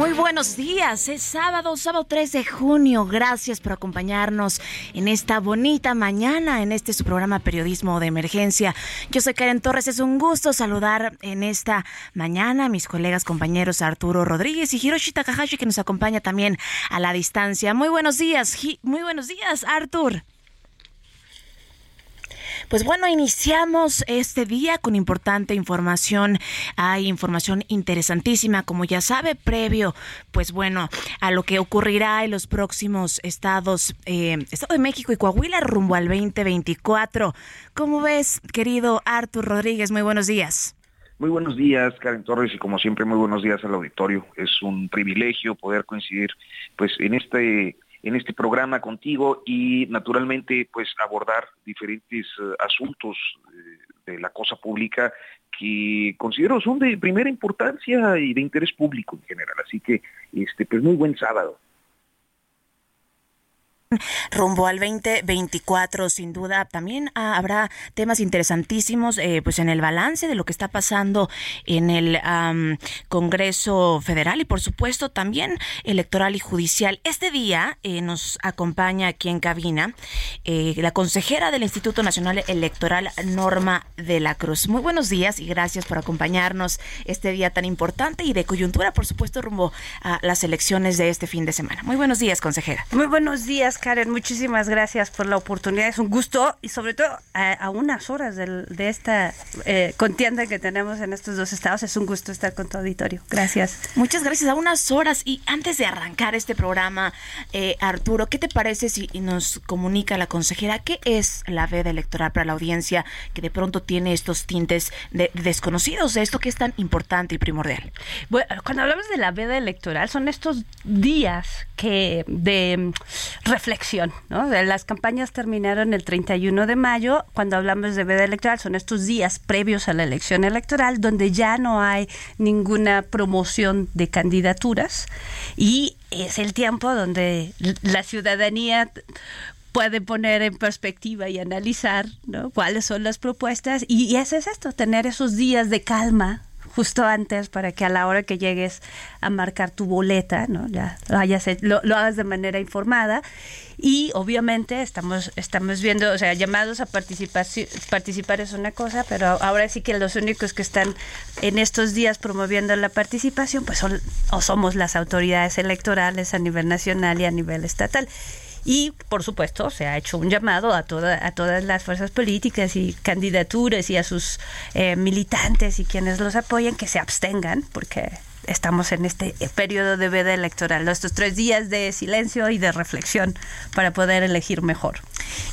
Muy buenos días, es sábado, sábado 3 de junio. Gracias por acompañarnos en esta bonita mañana, en este su programa Periodismo de Emergencia. Yo soy Karen Torres, es un gusto saludar en esta mañana a mis colegas compañeros Arturo Rodríguez y Hiroshi Takahashi que nos acompaña también a la distancia. Muy buenos días, muy buenos días, Artur. Pues bueno, iniciamos este día con importante información. Hay información interesantísima, como ya sabe, previo, pues bueno, a lo que ocurrirá en los próximos estados, eh, Estado de México y Coahuila rumbo al 2024. ¿Cómo ves, querido Artur Rodríguez? Muy buenos días. Muy buenos días, Karen Torres, y como siempre, muy buenos días al auditorio. Es un privilegio poder coincidir pues en este en este programa contigo y naturalmente pues abordar diferentes eh, asuntos eh, de la cosa pública que considero son de primera importancia y de interés público en general. Así que este pues muy buen sábado rumbo al 2024 sin duda también ah, habrá temas interesantísimos eh, pues en el balance de lo que está pasando en el Congreso Federal y por supuesto también electoral y judicial. Este día eh, nos acompaña aquí en cabina eh, la consejera del Instituto Nacional Electoral Norma de la Cruz. Muy buenos días y gracias por acompañarnos este día tan importante y de coyuntura por supuesto rumbo a las elecciones de este fin de semana. Muy buenos días consejera. Muy buenos días Karen, muchísimas gracias por la oportunidad. Es un gusto y sobre todo a, unas horas de, esta eh, contienda que tenemos en estos dos estados. Es un gusto estar con tu auditorio. Gracias. Muchas gracias. A unas horas y antes de arrancar este programa, eh, Arturo, ¿qué te parece si nos comunica la consejera qué es la veda electoral para la audiencia que de pronto tiene estos tintes de, desconocidos de esto que es tan importante y primordial? Bueno, cuando hablamos de la veda electoral son estos días que de reflexión reflexión. ¿no? Las campañas terminaron el 31 de mayo. Cuando hablamos de veda electoral, son estos días previos a la elección electoral donde ya no hay ninguna promoción de candidaturas y es el tiempo donde la ciudadanía puede poner en perspectiva y analizar ¿no? cuáles son las propuestas y, y eso es esto, tener esos días de calma justo antes para que a la hora que llegues a marcar tu boleta, ¿no? Ya lo, lo, hagas de manera informada. Y obviamente estamos, estamos viendo, o sea, llamados a participar, participar es una cosa, pero ahora sí que los únicos que están en estos días promoviendo la participación, pues son o somos las autoridades electorales a nivel nacional y a nivel estatal. Y, por supuesto, se ha hecho un llamado a, toda, a todas las fuerzas políticas y candidaturas y a sus eh, militantes y quienes los apoyen que se abstengan, porque estamos en este periodo de veda electoral, estos tres días de silencio y de reflexión para poder elegir mejor.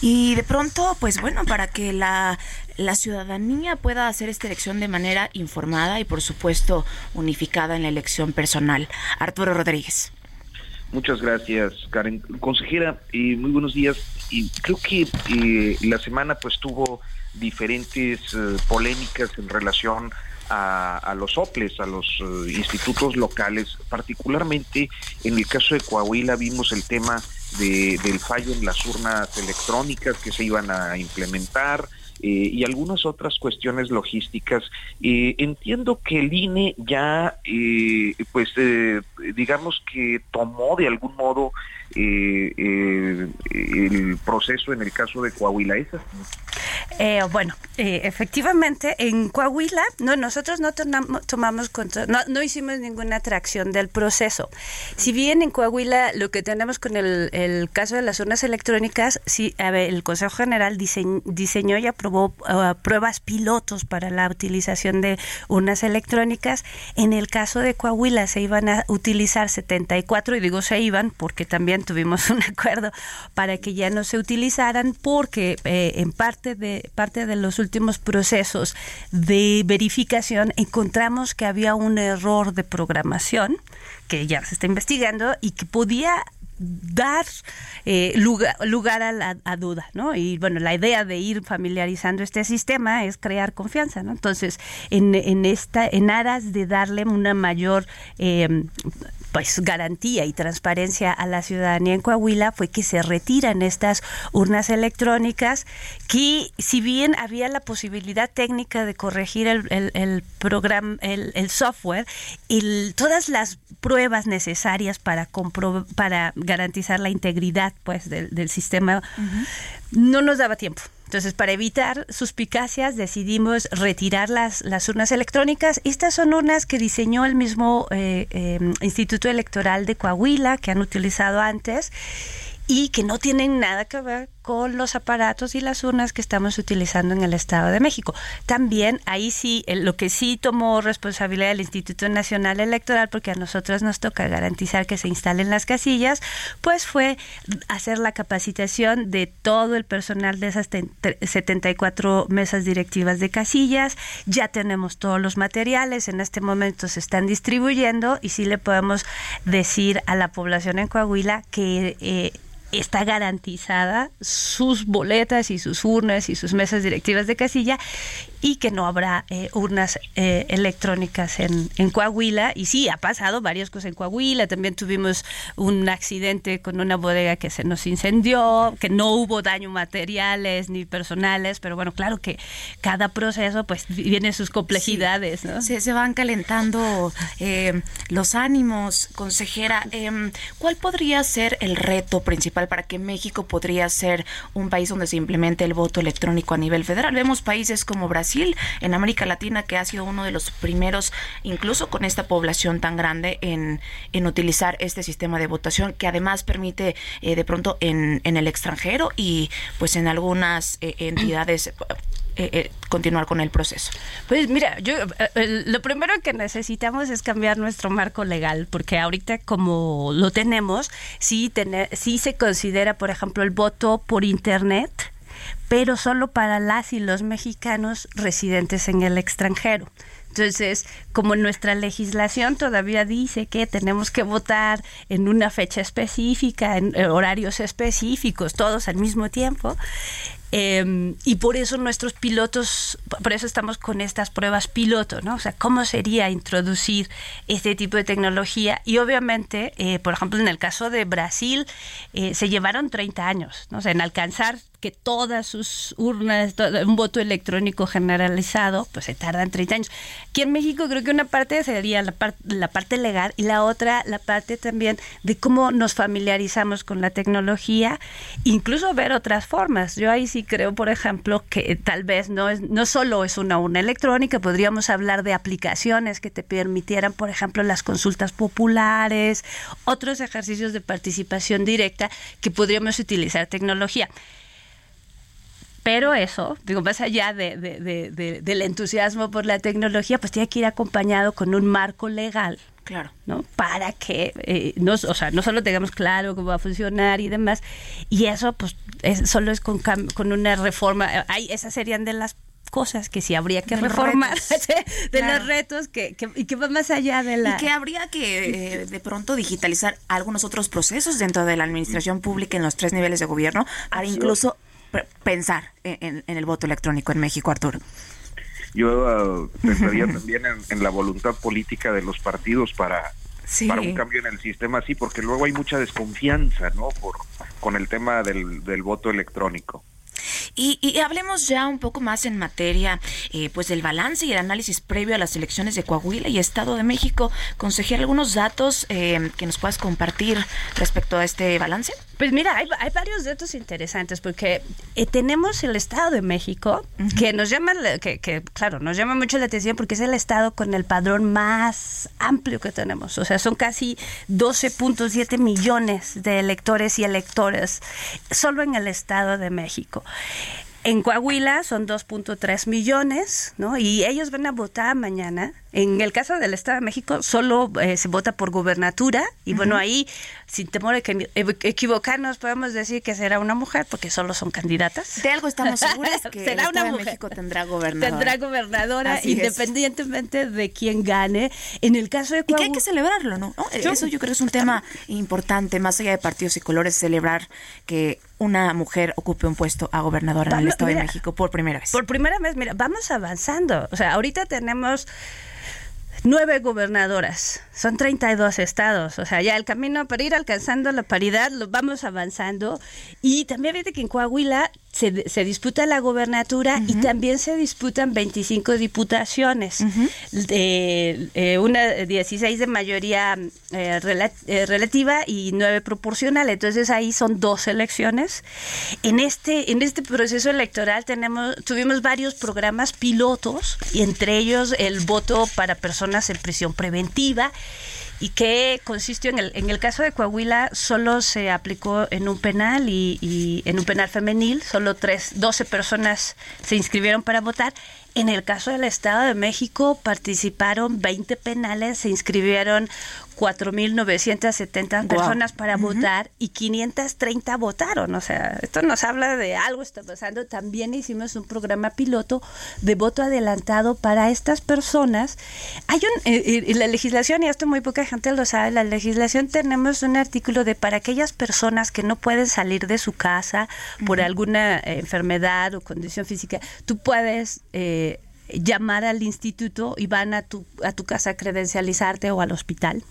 Y de pronto, pues bueno, para que la, la ciudadanía pueda hacer esta elección de manera informada y por supuesto unificada en la elección personal. Arturo Rodríguez. Muchas gracias, Karen. Consejera, eh, muy buenos días. Y creo que eh, la semana pues tuvo diferentes eh, polémicas en relación a, los OPLES, a los institutos locales, particularmente en el caso de Coahuila vimos el tema del fallo en las urnas electrónicas que se iban a implementar, eh, y algunas otras cuestiones logísticas. Eh, entiendo que el INE ya, eh, pues, digamos que tomó de algún modo el proceso en el caso de Coahuila. ¿Es Eh, bueno, eh, efectivamente, en Coahuila, no, nosotros no tomamos, control, no, hicimos ninguna atracción del proceso. Si bien en Coahuila lo que tenemos con el, caso de las urnas electrónicas, sí, el Consejo General diseñó y aprobó uh, pruebas pilotos para la utilización de urnas electrónicas. En el caso de Coahuila se iban a utilizar 74, y digo se iban porque también tuvimos un acuerdo para que ya no se utilizaran, porque eh, en parte de, parte de los últimos procesos de verificación encontramos que había un error de programación que ya se está investigando y que podía dar eh, lugar, a la duda, ¿no? Y bueno, la idea de ir familiarizando este sistema es crear confianza, ¿no? Entonces, en, en esta, en aras de darle una mayor eh, pues garantía y transparencia a la ciudadanía en Coahuila fue que se retiran estas urnas electrónicas que si bien había la posibilidad técnica de corregir el, el, programa, el, software, y todas las pruebas necesarias para para garantizar la integridad pues del, sistema no nos daba tiempo. Entonces, para evitar suspicacias, decidimos retirar las, las urnas electrónicas. Estas son urnas que diseñó el mismo eh, eh, Instituto Electoral de Coahuila, que han utilizado antes y que no tienen nada que ver con los aparatos y las urnas que estamos utilizando en el Estado de México. También ahí sí, lo que sí tomó responsabilidad el Instituto Nacional Electoral, porque a nosotros nos toca garantizar que se instalen las casillas, pues fue hacer la capacitación de todo el personal de esas 74 mesas directivas de casillas. Ya tenemos todos los materiales, en este momento se están distribuyendo y sí le podemos decir a la población en Coahuila que... Eh, está garantizada sus boletas y sus urnas y sus mesas directivas de casilla y que no habrá eh, urnas eh, electrónicas en, en, Coahuila. Y sí, ha pasado varias cosas en Coahuila. También tuvimos un accidente con una bodega que se nos incendió, que no hubo daño materiales ni personales, pero bueno, claro que cada proceso pues viene sus complejidades. ¿no? Se, se, van calentando eh, los ánimos, consejera. Em, ¿Cuál podría ser el reto principal para que México podría ser un país donde se implemente el voto electrónico a nivel federal? Vemos países como Brasil, en América Latina, que ha sido uno de los primeros, incluso con esta población tan grande, en, en utilizar este sistema de votación, que además permite eh, de pronto en, en el extranjero y pues en algunas eh, entidades eh, continuar con el proceso? Pues mira, yo lo primero que necesitamos es cambiar nuestro marco legal, porque ahorita como lo tenemos, sí, tener, sí se considera, por ejemplo, el voto por internet pero solo para las y los mexicanos residentes en el extranjero. Entonces, como nuestra legislación todavía dice que tenemos que votar en una fecha específica, en horarios específicos, todos al mismo tiempo, Em, y por eso nuestros pilotos, por eso estamos con estas pruebas piloto, ¿no? O sea, ¿cómo sería introducir este tipo de tecnología? Y obviamente, eh, por ejemplo, en el caso de Brasil, eh, se llevaron 30 años, ¿no? O sea, en alcanzar que todas sus urnas, un voto electrónico generalizado, pues se tardan 30 años. Aquí en México creo que una parte sería la, la parte legal y la otra la parte también de cómo nos familiarizamos con la tecnología, incluso ver otras formas. Yo ahí sí creo, por ejemplo, que tal vez no, es, no solo es una urna electrónica, podríamos hablar de aplicaciones que te permitieran, por ejemplo, las consultas populares, otros ejercicios de participación directa que podríamos utilizar tecnología. Pero eso, digo, más allá de, del entusiasmo por la tecnología, pues tiene que ir acompañado con un marco legal. Claro. ¿no? Para que, eh, no, o sea, no solo tengamos claro cómo va a funcionar y demás, y eso, pues, solo es con, con una reforma. Hay, esas serían de las cosas que sí habría que reformar, de los retos que, y que va más allá de la... Y que habría que eh, de pronto digitalizar algunos otros procesos dentro de la administración pública en los tres niveles de gobierno para incluso pensar en, el voto electrónico en México, Arturo? Yo ah, pensaría también en, la voluntad política de los partidos para, para un cambio en el sistema así, porque luego hay mucha desconfianza, ¿no? Por, con el tema del, del voto electrónico. Y, hablemos ya un poco más en materia eh, pues del balance y el análisis previo a las elecciones de Coahuila y Estado de México. Consejera, algunos datos eh, que nos puedas compartir respecto a este balance. Pues mira, hay, varios datos interesantes porque eh, tenemos el Estado de México que nos llama, que, que, claro, nos llama mucho la atención porque es el Estado con el padrón más amplio que tenemos. O sea, son casi 12.7 millones de electores y electoras solo en el Estado de México. En Coahuila son 2.3 millones, ¿no? Y ellos van a votar mañana. En el caso del Estado de México solo eh, se vota por gubernatura y bueno, ahí sin temor de equivocarnos podemos decir que será una mujer porque solo son candidatas. De algo estamos seguras que será el Estado una de México tendrá gobernadora. Tendrá gobernadora independientemente de quién gane. En el caso de Coahuila... Y que hay que celebrarlo, ¿no? Eso yo creo que es un tema importante, más allá de partidos y colores, celebrar que una mujer ocupe un puesto a gobernadora en el Estado de México por primera vez. Por primera vez, mira, vamos avanzando. O sea, ahorita tenemos nueve gobernadoras, son 32 estados, o sea, ya el camino para ir alcanzando la paridad lo vamos avanzando y también fíjate que en Coahuila se, disputa la gobernatura y también se disputan 25 diputaciones, de, eh, una 16 de mayoría eh, eh, relativa y 9 proporcional, entonces ahí son dos elecciones. En este, en este proceso electoral tenemos, tuvimos varios programas pilotos y entre ellos el voto para personas en prisión preventiva y que consistió en el, en el caso de Coahuila solo se aplicó en un penal y, y en un penal femenil, solo tres, 12 personas se inscribieron para votar en el caso del Estado de México participaron 20 penales, se inscribieron 4.970 personas para votar y 530 votaron. O sea, esto nos habla de algo está pasando. También hicimos un programa piloto de voto adelantado para estas personas. Hay un, eh, eh, la legislación, y esto muy poca gente lo sabe, la legislación tenemos un artículo de para aquellas personas que no pueden salir de su casa por alguna eh, enfermedad o condición física, tú puedes... Eh, llamar al instituto y van a tu, a tu casa a credencializarte o al hospital.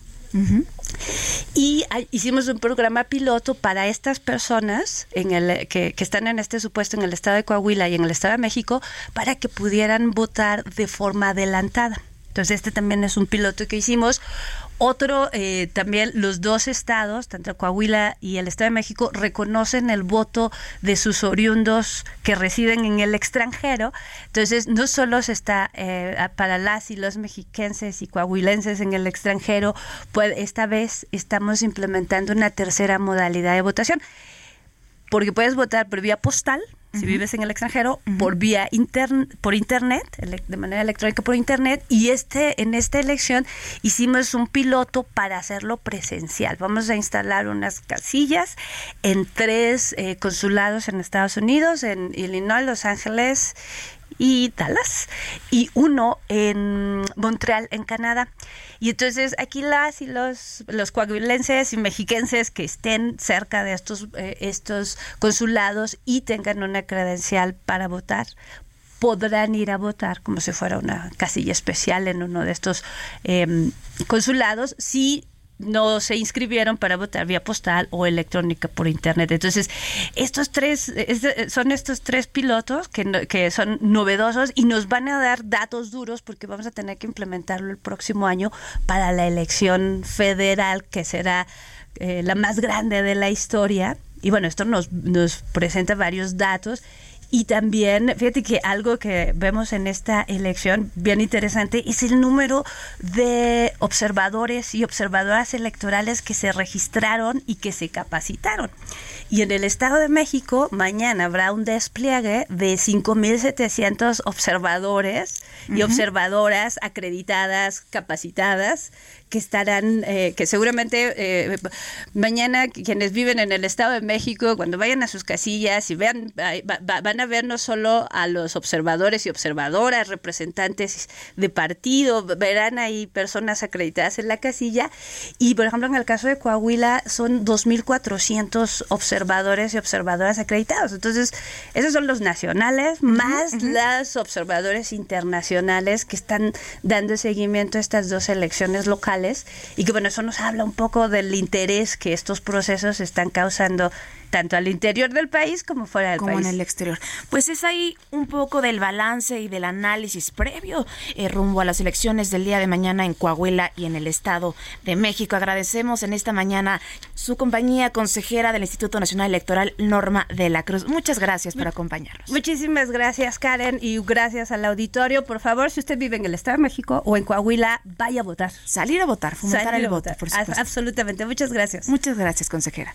Y hicimos un programa piloto para estas personas en el, que, que, están en este supuesto en el estado de Coahuila y en el estado de México para que pudieran votar de forma adelantada. Entonces este también es un piloto que hicimos. Otro, eh, también los dos estados, tanto Coahuila y el Estado de México, reconocen el voto de sus oriundos que residen en el extranjero. Entonces, no solo se está eh, para las y los mexiquenses y coahuilenses en el extranjero, pues esta vez estamos implementando una tercera modalidad de votación, porque puedes votar por vía postal, si vives en el extranjero, por vía intern por internet, de manera electrónica por internet, y este en esta elección hicimos un piloto para hacerlo presencial. Vamos a instalar unas casillas en tres eh, consulados en Estados Unidos, en Illinois, Los Ángeles y Dallas, y uno en Montreal, en Canadá. Y entonces aquí las y los, los coahuilenses y mexiquenses que estén cerca de estos, eh, estos consulados y tengan una credencial para votar, podrán ir a votar como si fuera una casilla especial en uno de estos em, consulados si no se inscribieron para votar vía postal o electrónica por internet. Entonces, estos tres son estos tres pilotos que, que son novedosos y nos van a dar datos duros porque vamos a tener que implementarlo el próximo año para la elección federal que será eh, la más grande de la historia. Y bueno, esto nos, nos presenta varios datos y también, fíjate que algo que vemos en esta elección bien interesante es el número de observadores y observadoras electorales que se registraron y que se capacitaron. Y en el Estado de México mañana habrá un despliegue de 5.700 observadores y observadoras acreditadas, capacitadas, que estarán, eh, que seguramente eh, mañana quienes viven en el Estado de México, cuando vayan a sus casillas y vean, van a ver no solo a los observadores y observadoras, representantes de partido, verán ahí personas acreditadas en la casilla. Y, por ejemplo, en el caso de Coahuila son 2.400 observadores y observadoras acreditados. Entonces, esos son los nacionales, más las observadores internacionales que están dando seguimiento a estas dos elecciones locales y que bueno, eso nos habla un poco del interés que estos procesos están causando tanto al interior del país como fuera del país. Como en el exterior. Pues es ahí un poco del balance y del análisis previo eh, rumbo a las elecciones del día de mañana en Coahuila y en el Estado de México. Agradecemos en esta mañana su compañía consejera del Instituto Nacional Electoral, Norma de la Cruz. Muchas gracias por acompañarnos. Muchísimas gracias, Karen, y gracias al auditorio. Por favor, si usted vive en el Estado de México o en Coahuila, vaya a votar. Salir a votar, fomentar el voto, por supuesto. Absolutamente. Muchas gracias. Muchas gracias, consejera.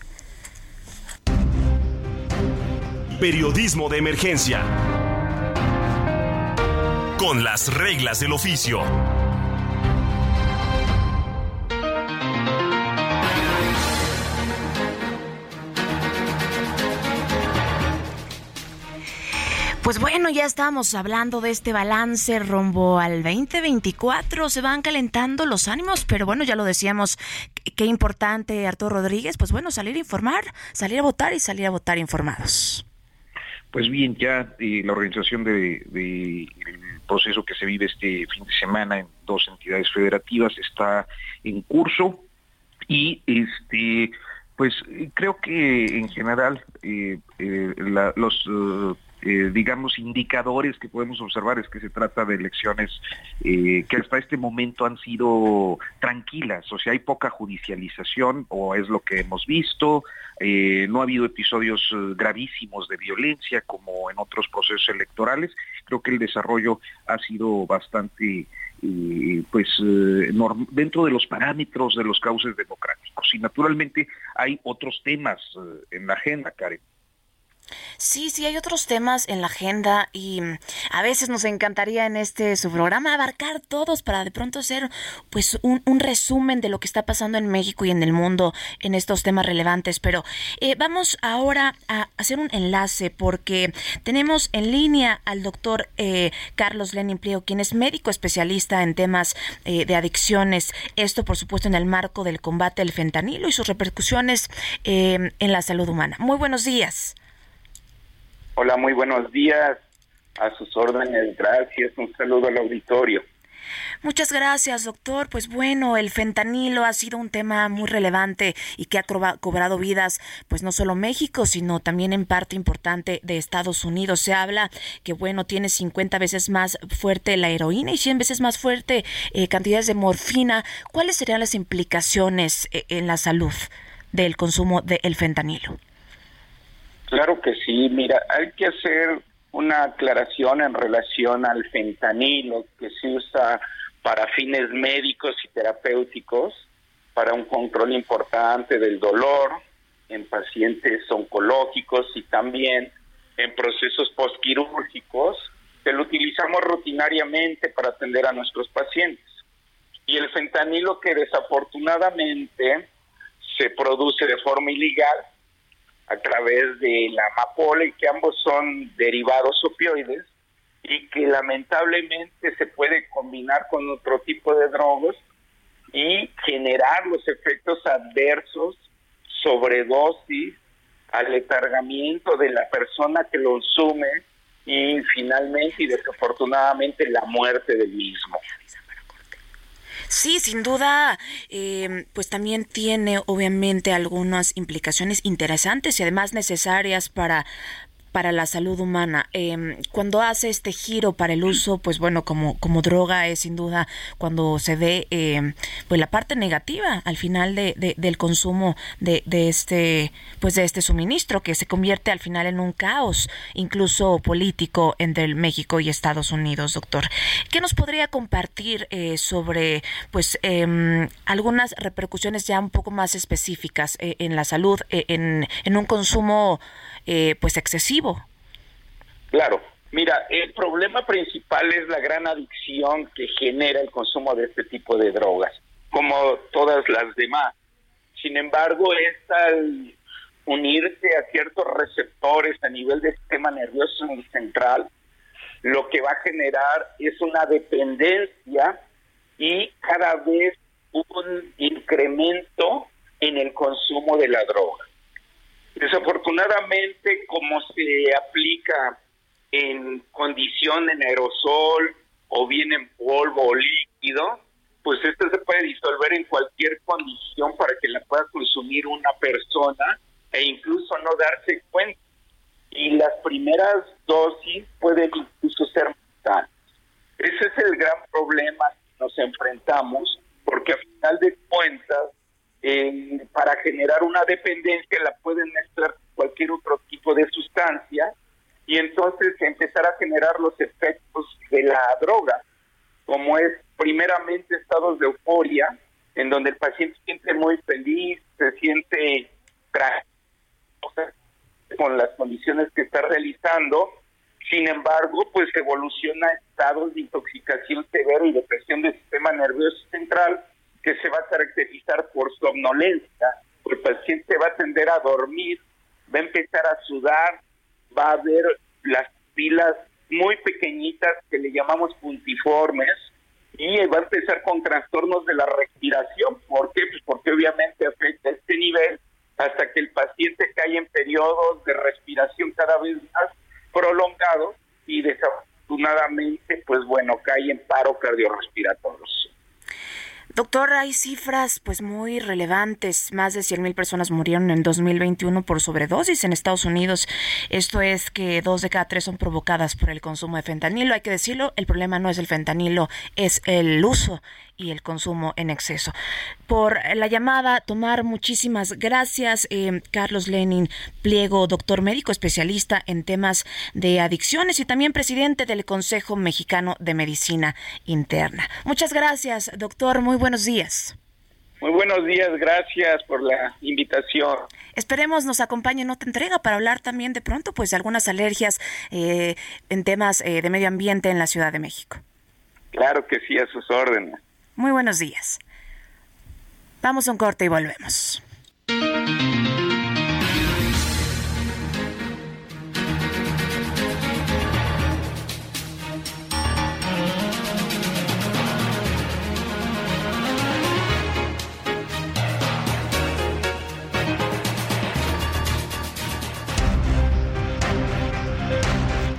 Periodismo de emergencia. Con las reglas del oficio. Pues bueno, ya estamos hablando de este balance rumbo al 2024. Se van calentando los ánimos, pero bueno, ya lo decíamos, qué importante, Arturo Rodríguez, pues bueno, salir a informar, salir a votar y salir a votar informados. Pues bien, ya eh, la organización del de, proceso que se vive este fin de semana en dos entidades federativas está en curso y este pues creo que en general eh, eh, los eh, digamos, indicadores que podemos observar es que se trata de elecciones eh, que hasta este momento han sido tranquilas, o sea, hay poca judicialización, o es lo que hemos visto, eh, no ha habido episodios gravísimos de violencia como en otros procesos electorales, creo que el desarrollo ha sido bastante pues dentro de los parámetros de los cauces democráticos. Y naturalmente hay otros temas en la agenda, Karen. Sí, sí, hay otros temas en la agenda y mm, a veces nos encantaría en este su programa abarcar todos para de pronto hacer pues un, resumen de lo que está pasando en México y en el mundo en estos temas relevantes. Pero eh, vamos ahora a hacer un enlace porque tenemos en línea al doctor eh, Carlos Lenin Pliego, quien es médico especialista en temas eh, de adicciones. Esto, por supuesto, en el marco del combate al fentanilo y sus repercusiones en la salud humana. Muy buenos días. Hola, muy buenos días. A sus órdenes, gracias. Un saludo al auditorio. Muchas gracias, doctor. Pues bueno, el fentanilo ha sido un tema muy relevante y que ha cobrado vidas, pues no solo México, sino también en parte importante de Estados Unidos. Se habla que, bueno, tiene 50 veces más fuerte la heroína y 100 veces más fuerte eh, cantidades de morfina. ¿Cuáles serían las implicaciones eh, en la salud del consumo del fentanilo? Claro que sí, mira, hay que hacer una aclaración en relación al fentanilo que se usa para fines médicos y terapéuticos, para un control importante del dolor en pacientes oncológicos y también en procesos postquirúrgicos que lo utilizamos rutinariamente para atender a nuestros pacientes. Y el fentanilo que desafortunadamente se produce de forma ilegal a través de la amapola y que ambos son derivados opioides y que lamentablemente se puede combinar con otro tipo de drogas y generar los efectos adversos, sobredosis, aletargamiento de la persona que lo consume y finalmente y desafortunadamente la muerte del mismo. Sí, sin duda, eh, pues también tiene obviamente algunas implicaciones interesantes y además necesarias para para la salud humana. Em, cuando hace este giro para el uso, pues bueno, como, como droga es sin duda cuando se ve em, pues la parte negativa al final de, del consumo de, de, este pues de este suministro que se convierte al final en un caos incluso político entre México y Estados Unidos, doctor. ¿Qué nos podría compartir eh, sobre pues em, algunas repercusiones ya un poco más específicas eh, en la salud eh, en, en un consumo eh, pues excesivo. Claro, mira, el problema principal es la gran adicción que genera el consumo de este tipo de drogas, como todas las demás. Sin embargo, es al unirse a ciertos receptores a nivel del sistema nervioso central, lo que va a generar es una dependencia y cada vez un incremento en el consumo de la droga. Desafortunadamente, como se aplica en condición en aerosol o bien en polvo o líquido, pues este se puede disolver en cualquier condición para que la pueda consumir una persona e incluso no darse cuenta. Y las primeras dosis pueden incluso ser mortales. Ese es el gran problema que nos enfrentamos, porque a final de cuentas, eh, para generar una dependencia la pueden mezclar cualquier otro tipo de sustancia y entonces empezar a generar los efectos de la droga, como es primeramente estados de euforia, en donde el paciente se siente muy feliz, se siente con las condiciones que está realizando, sin embargo, pues evoluciona a estados de intoxicación severa y depresión del sistema nervioso central que se va a caracterizar por somnolencia, el paciente va a tender a dormir, va a empezar a sudar, va a ver las pilas muy pequeñitas que le llamamos puntiformes, y va a empezar con trastornos de la respiración. ¿Por qué? Pues porque obviamente afecta este nivel hasta que el paciente cae en periodos de respiración cada vez más prolongados y desafortunadamente, pues bueno, cae en paro cardiorrespiratorio. Doctor, hay cifras pues muy relevantes. Más de 100.000 personas murieron en 2021 por sobredosis en Estados Unidos. Esto es que dos de cada tres son provocadas por el consumo de fentanilo. Hay que decirlo, el problema no es el fentanilo, es el uso y el consumo en exceso. Por la llamada, tomar muchísimas gracias, eh, Carlos Lenin Pliego, doctor médico especialista en temas de adicciones y también presidente del Consejo Mexicano de Medicina Interna. Muchas gracias, doctor. Muy buenos días. Muy buenos días, gracias por la invitación. Esperemos nos acompañe en otra entrega para hablar también de pronto pues de algunas alergias eh, en temas eh, de medio ambiente en la Ciudad de México. Claro que sí, a sus órdenes. Muy buenos días. Vamos a un corte y volvemos.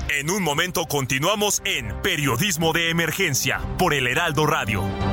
En un momento continuamos en Periodismo de Emergencia por el Heraldo Radio.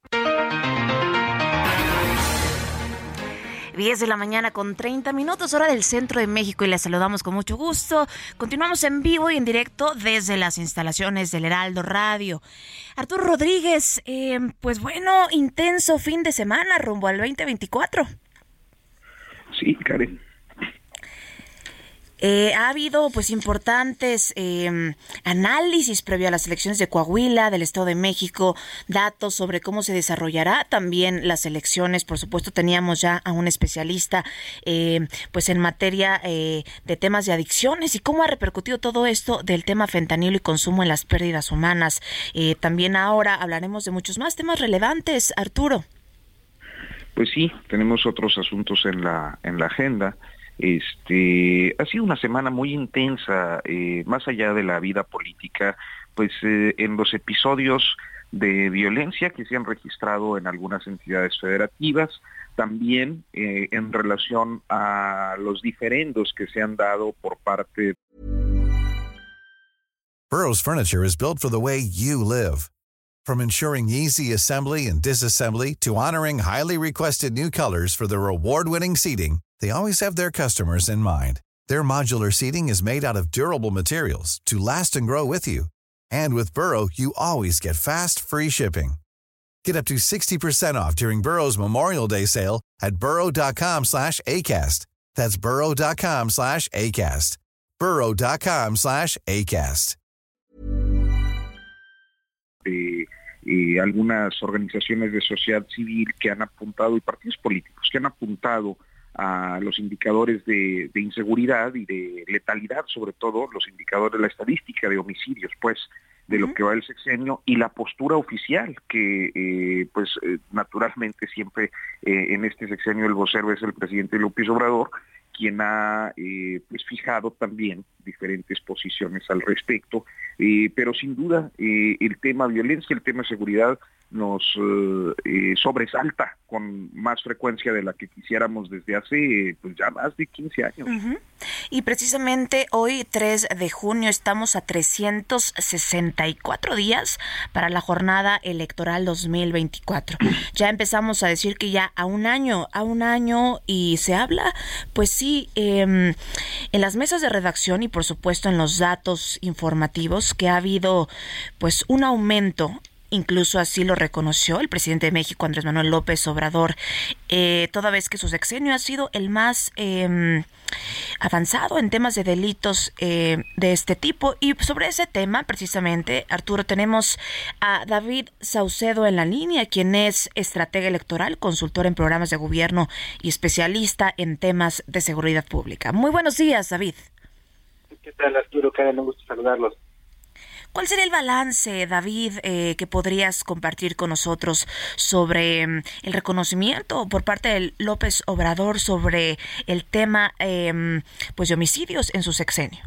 10 de la mañana con 30 minutos, hora del centro de México y les saludamos con mucho gusto. Continuamos en vivo y en directo desde las instalaciones del Heraldo Radio. Arturo Rodríguez, eh, pues bueno, intenso fin de semana rumbo al 2024. Sí, Karen. Eh, ha habido pues importantes eh, análisis previo a las elecciones de Coahuila, del Estado de México, datos sobre cómo se desarrollará también las elecciones. Por supuesto, teníamos ya a un especialista eh, pues en materia eh, de temas de adicciones y cómo ha repercutido todo esto del tema fentanilo y consumo en las pérdidas humanas. Eh, también ahora hablaremos de muchos más temas relevantes, Arturo. Pues sí, tenemos otros asuntos en la en la agenda. Este, ha sido una semana muy intensa, eh, más allá de la vida política, pues eh, en los episodios de violencia que se han registrado en algunas entidades federativas, también eh, en relación a los diferendos que se han dado por parte. Burroughs Furniture is built for the way you live. From ensuring easy assembly and disassembly to honoring highly requested new colors for their award-winning seating, they always have their customers in mind. Their modular seating is made out of durable materials to last and grow with you. And with Burrow, you always get fast, free shipping. Get up to 60% off during Burrow's Memorial Day sale at burrow.com slash ACAST. That's burrow.com slash ACAST. burrow.com slash ACAST. de algunas organizaciones de sociedad civil que han apuntado y partidos políticos que han apuntado a los indicadores de, inseguridad y de letalidad, sobre todo los indicadores de la estadística de homicidios, pues de lo que va el sexenio y la postura oficial que eh, pues eh, naturalmente siempre eh, en este sexenio el vocero es el presidente López Obrador quien ha pues fijado también diferentes posiciones al respecto. Pero sin duda el tema violencia el tema seguridad nos eh, sobresalta con más frecuencia de la que quisiéramos desde hace pues ya más de 15 años. Y precisamente hoy 3 de junio estamos a 364 días para la jornada electoral 2024. Ya empezamos a decir que ya a un año, a un año y se habla, pues sí, em, en las mesas de redacción y por supuesto en los datos informativos que ha habido pues un aumento Incluso así lo reconoció el presidente de México, Andrés Manuel López Obrador, eh, toda vez que su sexenio ha sido el más em, avanzado en temas de delitos eh, de este tipo. Y sobre ese tema, precisamente, Arturo, tenemos a David Saucedo en la línea, quien es estratega electoral, consultor en programas de gobierno y especialista en temas de seguridad pública. Muy buenos días, David. ¿Qué tal, Arturo? Karen, un gusto saludarlos. ¿Cuál sería el balance, David, eh, que podrías compartir con nosotros sobre mm, el reconocimiento por parte de López Obrador sobre el tema em, pues de homicidios en su sexenio?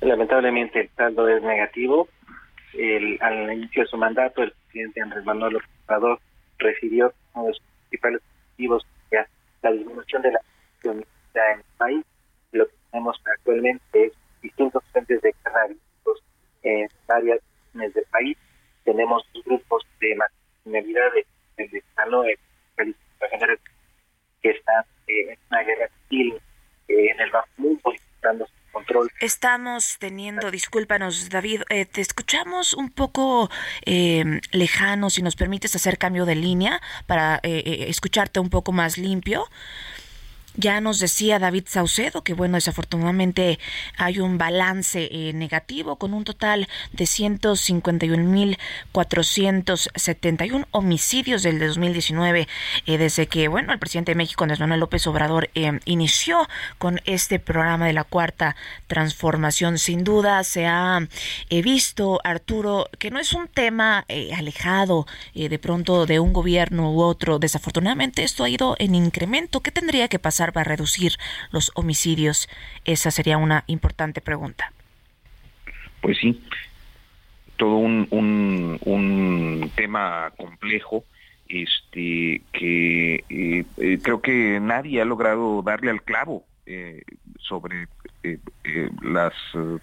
Lamentablemente el saldo es negativo. al inicio de su mandato, el presidente Andrés Manuel López Obrador recibió uno de sus principales objetivos, la disminución de la violencia en el país. Lo que tenemos actualmente es distintos frentes de carga en varias regiones del país. Tenemos grupos de marginalidad del de, de, que están eh, en una guerra civil eh, en el Bajo Mundo su control. Estamos teniendo, discúlpanos David, eh, te escuchamos un poco eh, lejano, si nos permites hacer cambio de línea para escucharte un poco más limpio. Ya nos decía David Saucedo que, bueno, desafortunadamente hay un balance eh, negativo con un total de 151.471 homicidios del 2019, eh, desde que, bueno, el presidente de México, Andrés Manuel López Obrador, eh, inició con este programa de la Cuarta Transformación. Sin duda se ha visto, Arturo, que no es un tema alejado de pronto de un gobierno u otro. Desafortunadamente esto ha ido en incremento. ¿Qué tendría que pasar? Para reducir los homicidios? Esa sería una importante pregunta. Pues sí, todo un, un, tema complejo este que eh, eh, creo que nadie ha logrado darle al clavo eh, sobre las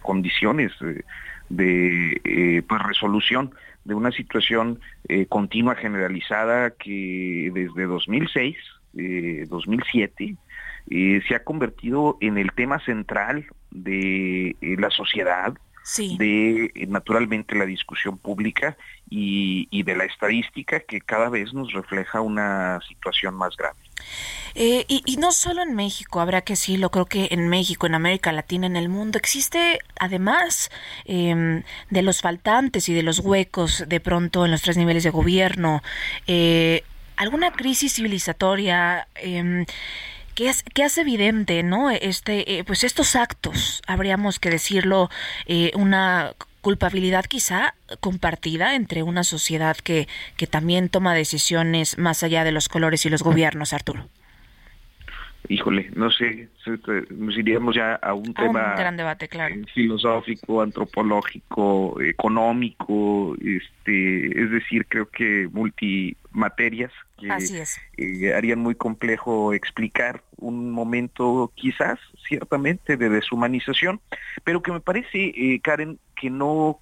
condiciones de pues, resolución de una situación continua generalizada que desde 2006 2007 eh, se ha convertido en el tema central de eh, la sociedad, de eh, naturalmente la discusión pública y, de la estadística que cada vez nos refleja una situación más grave. y, no solo en México, habrá que decirlo, creo que en México, en América Latina, en el mundo, existe además em, de los faltantes y de los huecos de pronto en los tres niveles de gobierno, alguna crisis civilizatoria. Que, hace evidente, ¿no? Este, eh, pues estos actos, habríamos que decirlo, eh, una culpabilidad quizá compartida entre una sociedad que, que también toma decisiones más allá de los colores y los gobiernos, Arturo. Híjole, no sé, nos iríamos ya a un tema gran debate, claro. Eh, filosófico, antropológico, económico, este, es decir, creo que multimaterias que eh, harían muy complejo explicar un momento quizás ciertamente de deshumanización, pero que me parece, eh, Karen, que no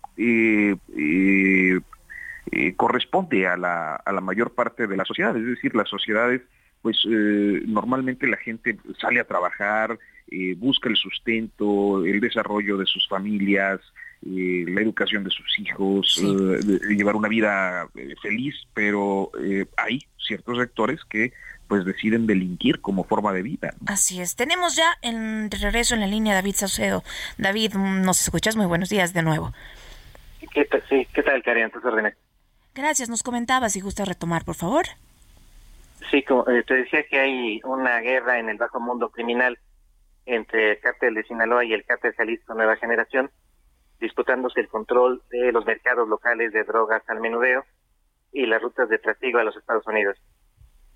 corresponde a la, a la mayor parte de la sociedad, es decir, las sociedades pues eh, normalmente la gente sale a trabajar, eh, busca el sustento, el desarrollo de sus familias, eh, la educación de sus hijos, llevar una vida feliz, pero hay ciertos sectores que pues deciden delinquir como forma de vida. Así es. Tenemos ya en regreso en la línea David Saucedo. David, nos escuchas. Muy buenos días de nuevo. ¿Qué tal, sí, ¿qué tal Karen? Tus órdenes. Gracias, nos comentaba si gusta retomar, por favor. Sí, como eh, te decía que hay una guerra en el bajo mundo criminal entre el cártel de Sinaloa y el cártel Jalisco Nueva Generación, disputándose el control de los mercados locales de drogas al menudeo y las rutas de tráfico a los Estados Unidos.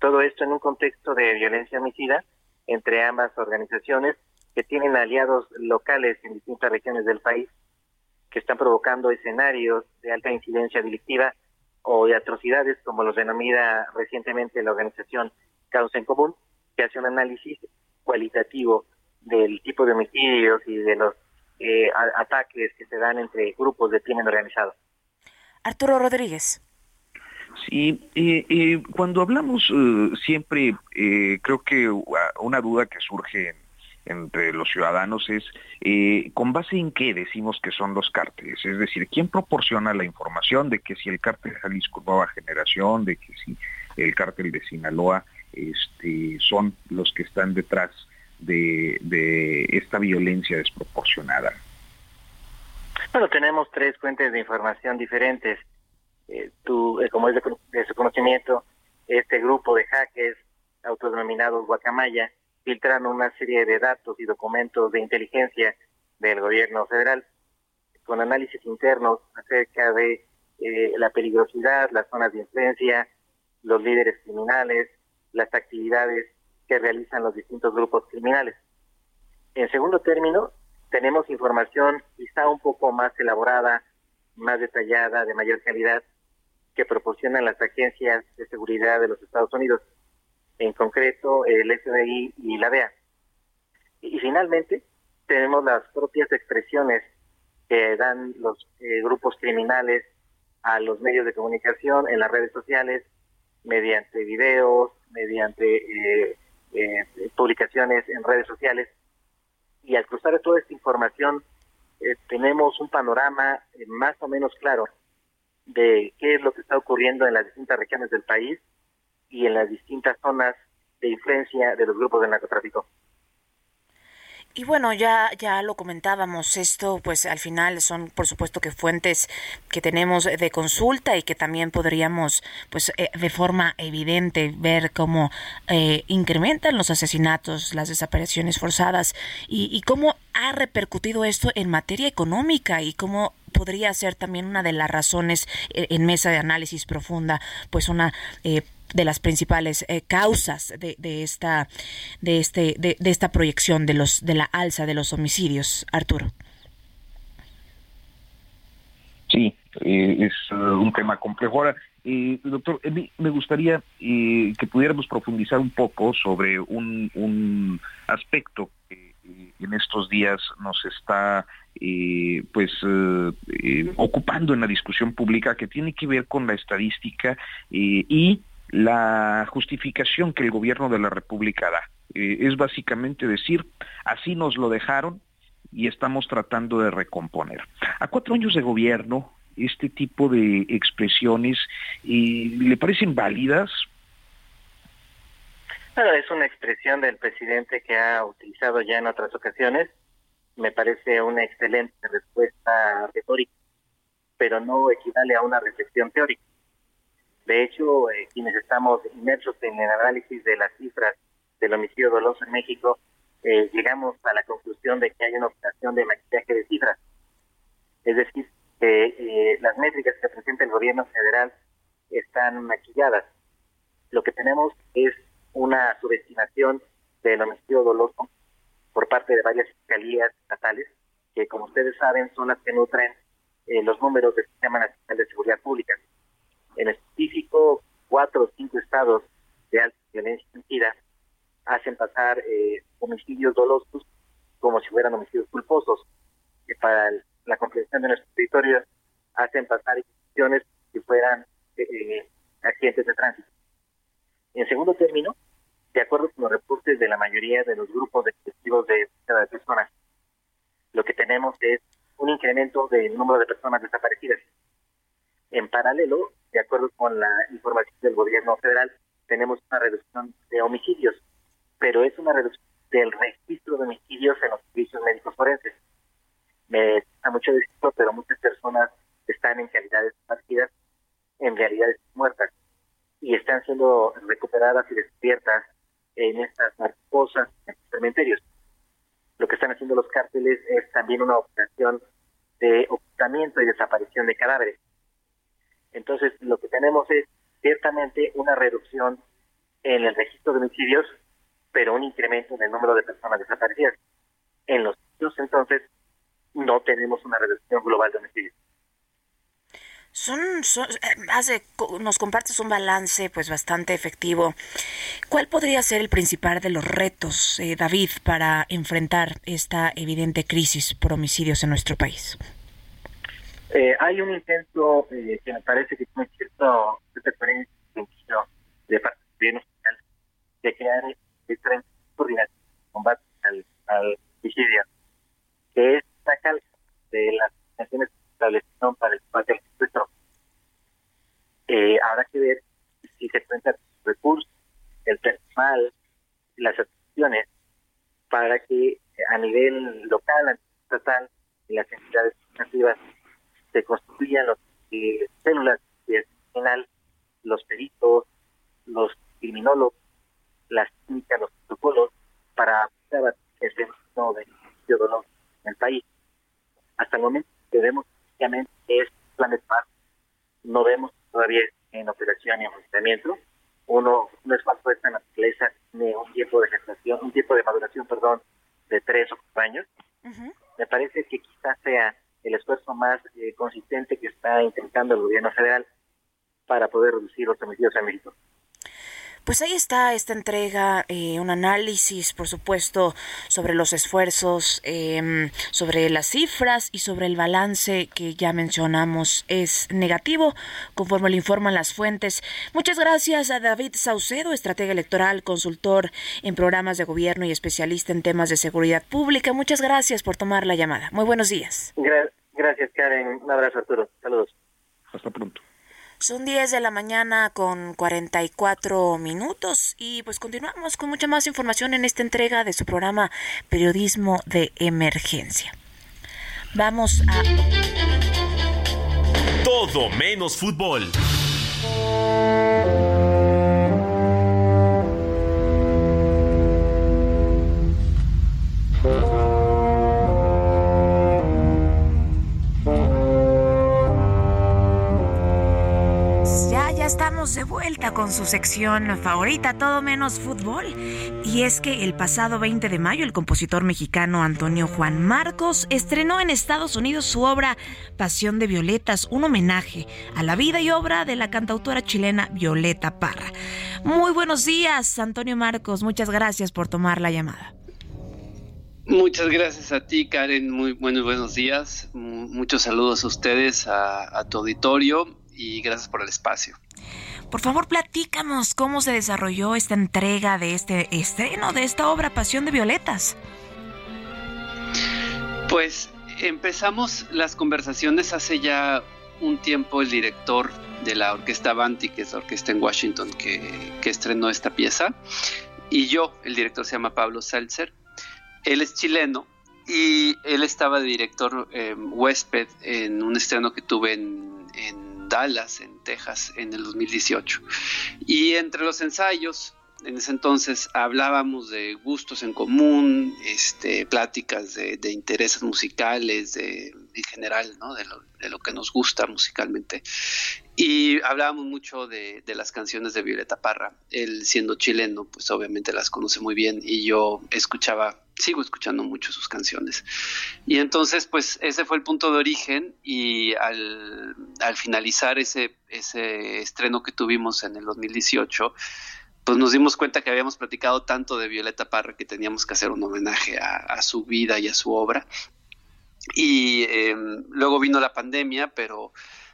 Todo esto en un contexto de violencia homicida entre ambas organizaciones que tienen aliados locales en distintas regiones del país que están provocando escenarios de alta incidencia delictiva o de atrocidades, como los denomina recientemente la organización Causa en Común, que hace un análisis cualitativo del tipo de homicidios y de los eh, ataques que se dan entre grupos de crimen organizado. Arturo Rodríguez. Sí, eh, cuando hablamos eh, siempre, creo que una duda que surge entre los ciudadanos es con base en qué decimos que son los cárteles, es decir, quién proporciona la información de que si el cártel de Jalisco Nueva Generación, de que si el cártel de Sinaloa este, son los que están detrás de, esta violencia desproporcionada? Bueno, tenemos tres fuentes de información diferentes. Eh, tú, eh, como es de, su conocimiento, este grupo de hackers autodenominados Guacamaya filtran una serie de datos y documentos de inteligencia del gobierno federal con análisis internos acerca de eh, la peligrosidad, las zonas de influencia, los líderes criminales, las actividades que realizan los distintos grupos criminales. En segundo término, tenemos información quizá un poco más elaborada, más detallada, de mayor calidad, que proporcionan las agencias de seguridad de los Estados Unidos, en concreto el FBI y la DEA. Y, finalmente, tenemos las propias expresiones que dan los eh, grupos criminales a los medios de comunicación en las redes sociales, mediante videos, mediante eh, eh, publicaciones en redes sociales. Y al cruzar toda esta información, tenemos un panorama más o menos claro de qué es lo que está ocurriendo en las distintas regiones del país y en las distintas zonas de influencia de los grupos de narcotráfico. Y bueno, ya, ya lo comentábamos, esto pues al final son por supuesto que fuentes que tenemos de consulta y que también podríamos pues eh, de forma evidente ver cómo eh, incrementan los asesinatos, las desapariciones forzadas y, y cómo ha repercutido esto en materia económica y cómo podría ser también una de las razones eh, en mesa de análisis profunda, pues una eh, de las principales eh, causas de, de, esta de este de, de, esta proyección de los de la alza de los homicidios Arturo. Sí es un tema complejo. Ahora doctor me gustaría que pudiéramos profundizar un poco sobre un, un aspecto que en estos días nos está eh, pues eh, eh, ocupando en la discusión pública que tiene que ver con la estadística y la justificación que el gobierno de la República da. es básicamente decir, así nos lo dejaron y estamos tratando de recomponer. A cuatro años de gobierno, este tipo de expresiones le parecen válidas es una expresión del presidente que ha utilizado ya en otras ocasiones. Me parece una excelente respuesta retórica, pero no equivale a una reflexión teórica. De hecho, eh, quienes estamos inmersos en el análisis de las cifras del homicidio doloso en México, eh, llegamos a la conclusión de que hay una operación de maquillaje de cifras. Es decir, que eh, las métricas que presenta el gobierno federal están maquilladas. Lo que tenemos es una subestimación del homicidio doloso por parte de varias fiscalías estatales, que como ustedes saben son las que nutren los números del Sistema Nacional de Seguridad Pública. En específico, cuatro o cinco estados de alta violencia sentida hacen pasar eh, homicidios dolosos como si fueran homicidios culposos, que para la comprensión de nuestro territorio hacen pasar ejecuciones si fueran eh, accidentes de tránsito. En segundo término, de acuerdo con los reportes de la mayoría de los grupos de testigos de cada persona, lo que tenemos es un incremento del número de personas desaparecidas. En paralelo, de acuerdo con la información del gobierno federal, tenemos una reducción de homicidios, pero es una reducción del registro de homicidios en los servicios médicos forenses. Me da mucho decirlo, pero muchas personas están en calidad desaparecidas. En realidad siendo recuperadas y despiertas en estas mariposas, en cementerios. Lo que están haciendo los cárteles es también una operación de ocultamiento y desaparición de cadáveres. Entonces, lo que tenemos es ciertamente una reducción en el registro de homicidios, pero un incremento en el número de personas desaparecidas. En los sitios, entonces, no tenemos una reducción global de homicidios. Son, eh, hace, nos compartes un balance pues bastante efectivo. ¿Cuál podría ser el principal de los retos, eh, David, para enfrentar esta evidente crisis por homicidios en nuestro país? Eh, hay un intento que me parece que tiene cierto, experiencia de parte del gobierno social de crear diferentes coordinación de combate al, al suicidio, que es la calca de las naciones establecieron para el combate al. Eh, habrá que ver si se cuenta recursos, el personal, las acciones para que a nivel local, estatal y las entidades educativas se construyan los eh, células de final, los peritos, los criminólogos, las técnicas, los protocolos para el fenómeno de dolor en el país. Hasta el momento que vemos es Planet Paz, no vemos todavía en operación y en funcionamiento. Uno, un esfuerzo de esta naturaleza tiene un tiempo de gestación, un tiempo de maduración, perdón, de tres o cuatro años. Me parece que quizás sea el esfuerzo más eh, consistente que está intentando el gobierno federal para poder reducir los homicidios en México. Pues ahí está esta entrega, eh, un análisis, por supuesto, sobre los esfuerzos, em, sobre las cifras y sobre el balance que ya mencionamos es negativo, conforme lo informan las fuentes. Muchas gracias a David Saucedo, estratega electoral, consultor en programas de gobierno y especialista en temas de seguridad pública. Muchas gracias por tomar la llamada. Muy buenos días. gracias, Karen. Un abrazo, Arturo. Saludos. Hasta pronto. Son 10 de la mañana con 44 minutos y pues continuamos con mucha más información en esta entrega de su programa Periodismo de Emergencia. Vamos a... Todo menos fútbol. Estamos de vuelta con su sección favorita, todo menos fútbol. Y es que el pasado 20 de mayo el compositor mexicano Antonio Juan Marcos estrenó en Estados Unidos su obra Pasión de Violetas, un homenaje a la vida y obra de la cantautora chilena Violeta Parra. Muy buenos días, Antonio Marcos, muchas gracias por tomar la llamada. Muchas gracias a ti, Karen. Muy buenos, buenos días. Muchos saludos a ustedes, a, a tu auditorio y gracias por el espacio. Por favor, platícanos cómo se desarrolló esta entrega de este estreno de esta obra Pasión de Violetas. Pues empezamos las conversaciones hace ya un tiempo el director de la orquesta Banti, que es la orquesta en Washington que, estrenó esta pieza, y yo, el director se llama Pablo Seltzer, él es chileno y él estaba de director eh, huésped en un estreno que tuve en Dallas, en Texas, en el 2018. Y entre los ensayos, en ese entonces hablábamos de gustos en común, este, pláticas de, intereses musicales, de, en general, ¿no? de, lo, de lo que nos gusta musicalmente. Y hablábamos mucho de, de, las canciones de Violeta Parra. Él siendo chileno, pues obviamente las conoce muy bien y yo escuchaba, sigo escuchando mucho sus canciones. Y entonces, pues ese fue el punto de origen y al, al finalizar ese, ese estreno que tuvimos en el 2018, pues nos dimos cuenta que habíamos platicado tanto de Violeta Parra que teníamos que hacer un homenaje a, su vida y a su obra. Y em, luego vino la pandemia, pero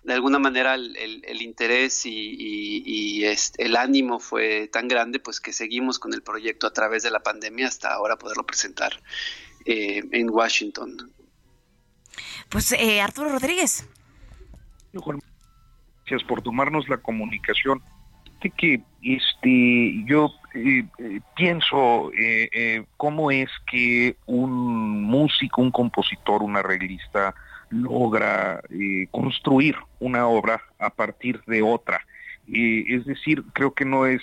de alguna manera el, interés y, el ánimo fue tan grande, pues que seguimos con el proyecto a través de la pandemia hasta ahora poderlo presentar eh, en Washington. Pues eh, Arturo Rodríguez. Gracias por tomarnos la comunicación que este yo eh, eh, pienso eh, cómo es que un músico, un compositor, un arreglista logra construir una obra a partir de otra es decir, creo que no es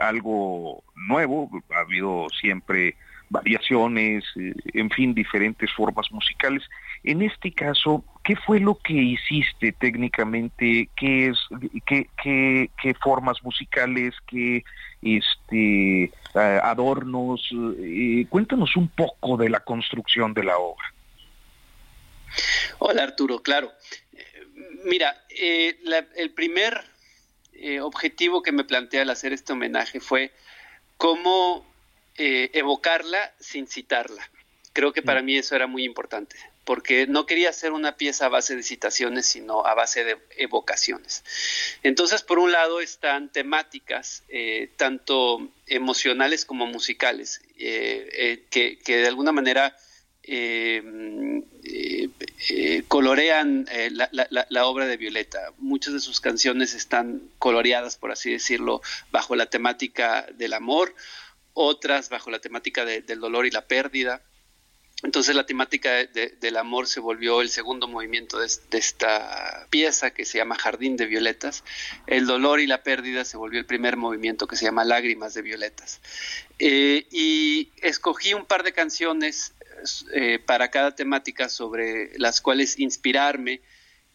algo nuevo, ha habido siempre variaciones, en fin, diferentes formas musicales. En este caso, ¿qué fue lo que hiciste técnicamente? ¿Qué es, qué, qué, qué formas musicales, qué este adornos? cuéntanos un poco de la construcción de la obra. Hola Arturo, claro. Mira, eh, el primer eh, objetivo que me planteé al hacer este homenaje fue cómo eh, evocarla sin citarla. Creo que para mm. mí eso era muy importante, porque no quería hacer una pieza a base de citaciones, sino a base de evocaciones. Entonces, por un lado están temáticas, tanto emocionales como musicales, que, que, de alguna manera eh, eh, colorean eh, la, obra de Violeta. Muchas de sus canciones están coloreadas, por así decirlo, bajo la temática del amor, otras bajo la temática del dolor y la pérdida. Entonces la temática del amor se volvió el segundo movimiento de, esta pieza que se llama Jardín de Violetas. El dolor y la pérdida se volvió el primer movimiento que se llama Lágrimas de Violetas. y escogí un par de canciones eh, para cada temática sobre las cuales inspirarme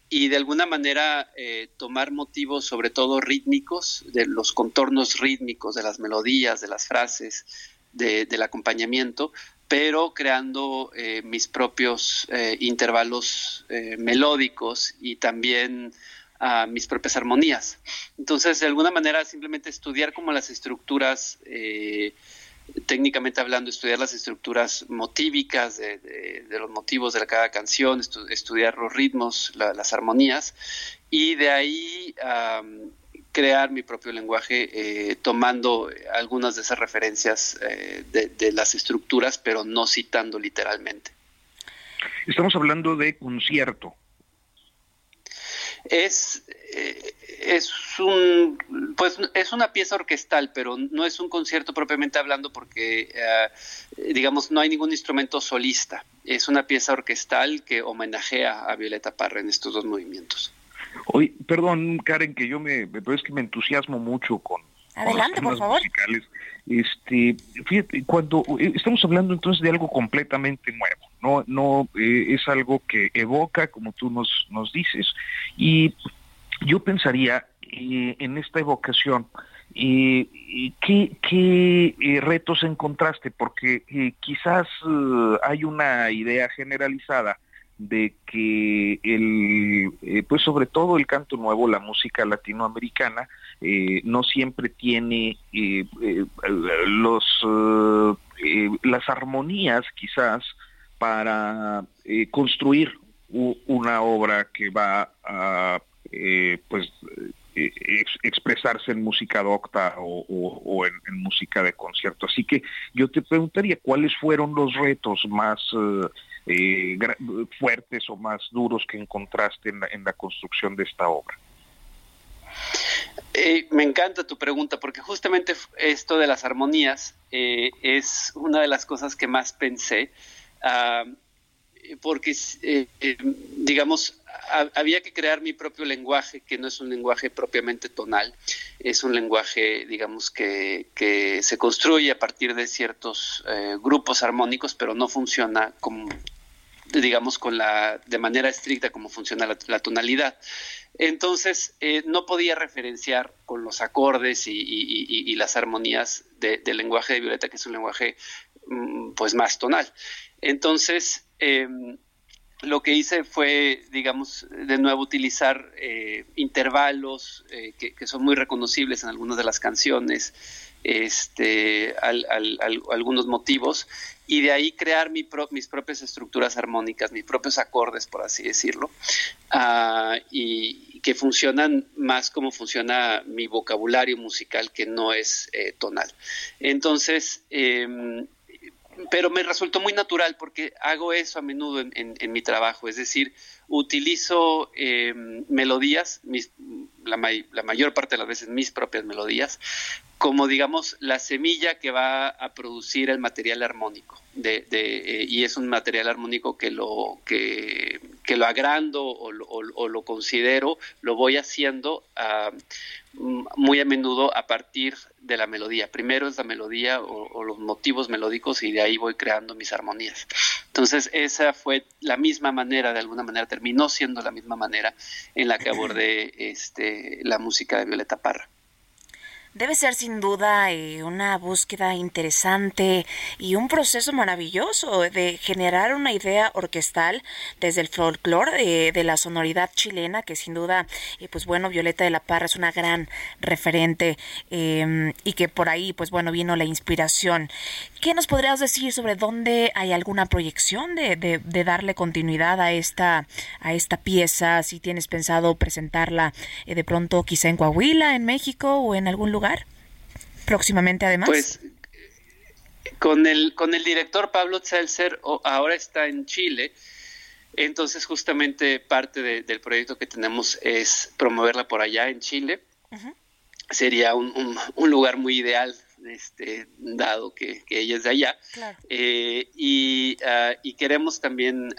y de alguna manera eh, tomar motivos sobre todo rítmicos, de los contornos rítmicos, de las melodías, de las frases, del acompañamiento, pero creando eh, mis propios intervalos melódicos y también a mis propias armonías. Entonces, de alguna manera, simplemente estudiar como las estructuras técnicamente hablando, estudiar las estructuras motívicas de, los motivos de cada canción, estudiar los ritmos, las armonías, y de ahí crear mi propio lenguaje eh, tomando algunas de esas referencias eh, de, las estructuras, pero no citando literalmente. Estamos hablando de concierto. Es, eh, es un pues es una pieza orquestal, pero no es un concierto propiamente hablando porque eh, digamos no hay ningún instrumento solista. Es una pieza orquestal que homenajea a Violeta Parra en estos dos movimientos. Hoy, perdón, Karen, que yo me, es que me entusiasmo mucho con, Adelante, por favor. Musicales. Este, fíjate, cuando eh, estamos hablando entonces de algo completamente nuevo, no, no eh, es algo que evoca, como tú nos, nos dices, y yo pensaría eh, en esta evocación, eh, ¿qué, qué eh, retos encontraste? Porque quizás hay una idea generalizada de que el, pues sobre todo el canto nuevo, la música latinoamericana, no siempre tiene los las armonías quizás para construir una obra que va a eh, pues eh, expresarse en música docta o, en, música de concierto. Así que yo te preguntaría cuáles fueron los retos más eh, fuertes o más duros que encontraste en la, construcción de esta obra. me encanta tu pregunta porque justamente esto de las armonías es una de las cosas que más pensé. Ah, porque, digamos, había que crear mi propio lenguaje, que no es un lenguaje propiamente tonal, es un lenguaje, digamos, que, que se construye a partir de ciertos eh, grupos armónicos, pero no funciona como, digamos, con la, de manera estricta como funciona la, tonalidad. Entonces, eh, no podía referenciar con los acordes y, las armonías del lenguaje de Violeta, que es un lenguaje, mm, pues, más tonal. Entonces, em, lo que hice fue, digamos, de nuevo utilizar eh, intervalos eh, que, son muy reconocibles en algunas de las canciones, este, algunos motivos, y de ahí crear mi mis propias estructuras armónicas, mis propios acordes, por así decirlo, ah, y que funcionan más como funciona mi vocabulario musical, que no es eh, tonal. Entonces, em, pero me resultó muy natural porque hago eso a menudo en, mi trabajo, es decir, utilizo em, melodías, la, mayor parte de las veces mis propias melodías, como digamos la semilla que va a producir el material armónico de, eh, y es un material armónico que lo que, lo agrando o lo, considero lo voy haciendo ah, muy a menudo a partir de la melodía. Primero es la melodía o, los motivos melódicos y de ahí voy creando mis armonías. Entonces esa fue la misma manera de alguna manera terminó siendo la misma manera en la que abordé este la música de Violeta Parra Debe ser sin duda eh, una búsqueda interesante y un proceso maravilloso de generar una idea orquestal desde el folclore de, la sonoridad chilena, que sin duda, eh, pues bueno, Violeta de la Parra es una gran referente em, y que por ahí, pues bueno, vino la inspiración. ¿Qué nos podrías decir sobre dónde hay alguna proyección de, de, darle continuidad a esta, a esta pieza? Si tienes pensado presentarla eh, de pronto quizá en Coahuila, en México o en algún lugar próximamente además. Pues con el, con el director Pablo Zelser, ahora está en Chile. Entonces, justamente parte del proyecto que tenemos es promoverla por allá en Chile. Sería un, un, lugar muy ideal este, dado que, ella es de allá. Eh, ah, y, queremos también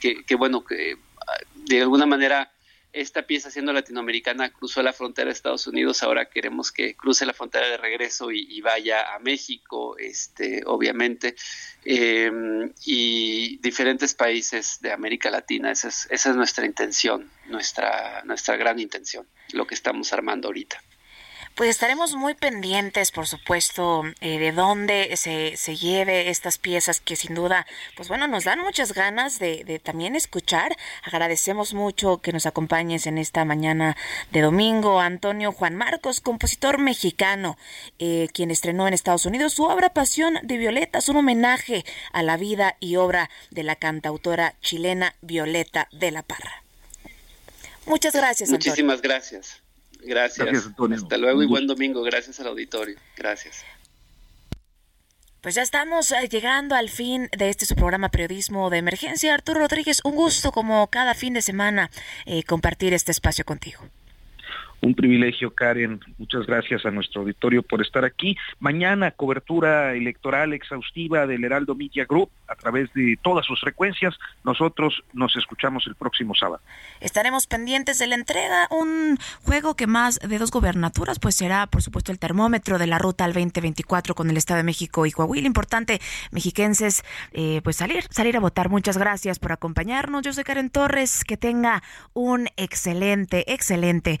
eh, que, bueno, que ah, de alguna manera esta pieza siendo latinoamericana cruzó la frontera de Estados Unidos, ahora queremos que cruce la frontera de regreso y, vaya a México, este, obviamente, em, y diferentes países de América Latina. Esa es, esa es nuestra intención, nuestra, nuestra gran intención, lo que estamos armando ahorita. Pues estaremos muy pendientes, por supuesto, eh, de dónde se, se lleve estas piezas que sin duda, pues bueno, nos dan muchas ganas de, también escuchar. Agradecemos mucho que nos acompañes en esta mañana de domingo. Antonio Juan Marcos, compositor mexicano, eh, quien estrenó en Estados Unidos su obra Pasión de Violetas, un homenaje a la vida y obra de la cantautora chilena Violeta de la Parra. Muchas gracias. Muchísimas gracias. Gracias. Hasta luego y buen domingo. Gracias al auditorio. Gracias. Pues ya estamos eh, llegando al fin de este su programa Periodismo de Emergencia. Arturo Rodríguez, un gusto como cada fin de semana eh, compartir este espacio contigo. Un privilegio, Karen. Muchas gracias a nuestro auditorio por estar aquí. Mañana, cobertura electoral exhaustiva del Heraldo Media Group a través de todas sus frecuencias. Nosotros nos escuchamos el próximo sábado. Estaremos pendientes de la entrega. Un juego que más de dos gobernaturas, pues será, por supuesto, el termómetro de la ruta al 2024 con el Estado de México y Coahuila. Importante, mexiquenses, eh, pues salir, salir a votar. Muchas gracias por acompañarnos. Yo soy Karen Torres. Que tenga un excelente, excelente